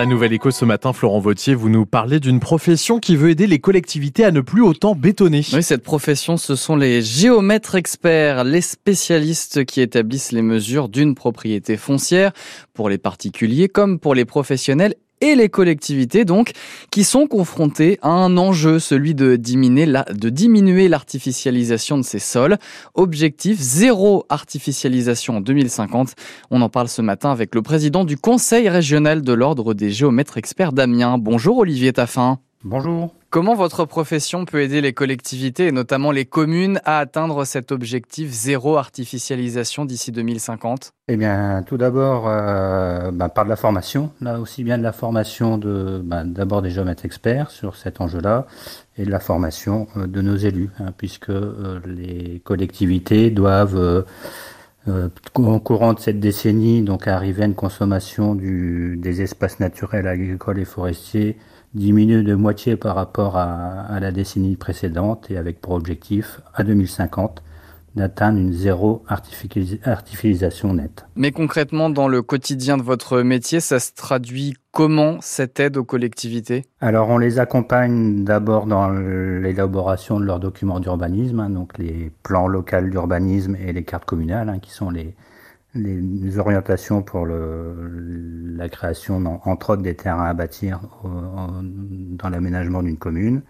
la Nouvelle Éco ce matin, Florent Vautier, vous nous parlez d'une profession qui veut aider les collectivités à ne plus autant bétonner. Oui, cette profession, ce sont les géomètres experts, les spécialistes qui établissent les mesures d'une propriété foncière pour les particuliers comme pour les professionnels et les collectivités donc qui sont confrontées à un enjeu, celui de diminuer, l'artificialisation de ces sols. Objectif zéro artificialisation en 2050. On en parle ce matin avec le président du Conseil régional de l'Ordre des géomètres experts d'Amiens. Bonjour Olivier Taffin. Bonjour. Comment votre profession peut aider les collectivités et notamment les communes à atteindre cet objectif zéro artificialisation d'ici 2050 Eh bien, tout d'abord, euh, bah, par de la formation, là aussi bien de la formation de, bah, d'abord des géomètres experts sur cet enjeu-là et de la formation euh, de nos élus, hein, puisque euh, les collectivités doivent euh, au courant de cette décennie, donc arriver à une consommation des espaces naturels agricoles et forestiers diminuer de moitié par rapport à, à, la décennie précédente et avec pour objectif à 2050 d'atteindre une zéro artificialisation nette. Mais concrètement, dans le quotidien de votre métier, ça se traduit comment cette aide aux collectivités? Alors, on les accompagne d'abord dans l'élaboration de leurs documents d'urbanisme, hein, donc les plans locaux d'urbanisme et les cartes communales, hein, qui sont les, les orientations pour le, la création, entre autres, des terrains à bâtir au, dans l'aménagement d'une commune.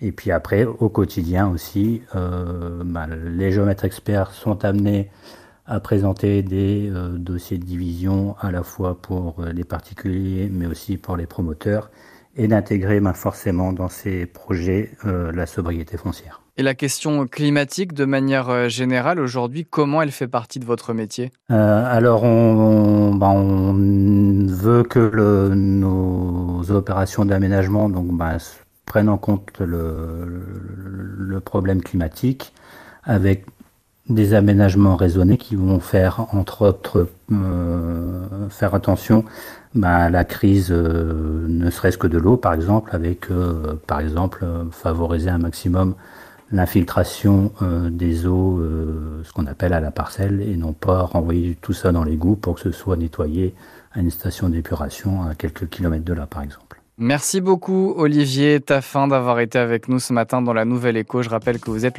Et puis après, au quotidien aussi, euh, bah, les géomètres experts sont amenés à présenter des euh, dossiers de division à la fois pour les particuliers, mais aussi pour les promoteurs, et d'intégrer bah, forcément dans ces projets euh, la sobriété foncière. Et la question climatique, de manière euh, générale, aujourd'hui, comment elle fait partie de votre métier? Euh, Alors, on, bah, on, veut que le, nos opérations d'aménagement donc, bah, prennent en compte le, problème climatique avec des aménagements raisonnés qui vont faire, entre autres, euh, faire attention bah, à la crise, euh, ne serait-ce que de l'eau, par exemple, avec, euh, par exemple, favoriser un maximum l'infiltration des eaux, ce qu'on appelle à la parcelle, et non pas renvoyer tout ça dans l'égout pour que ce soit nettoyé à une station d'épuration à quelques kilomètres de là, par exemple. Merci beaucoup, Olivier Taffin, d'avoir été avec nous ce matin dans la Nouvelle Écho. Je rappelle que vous êtes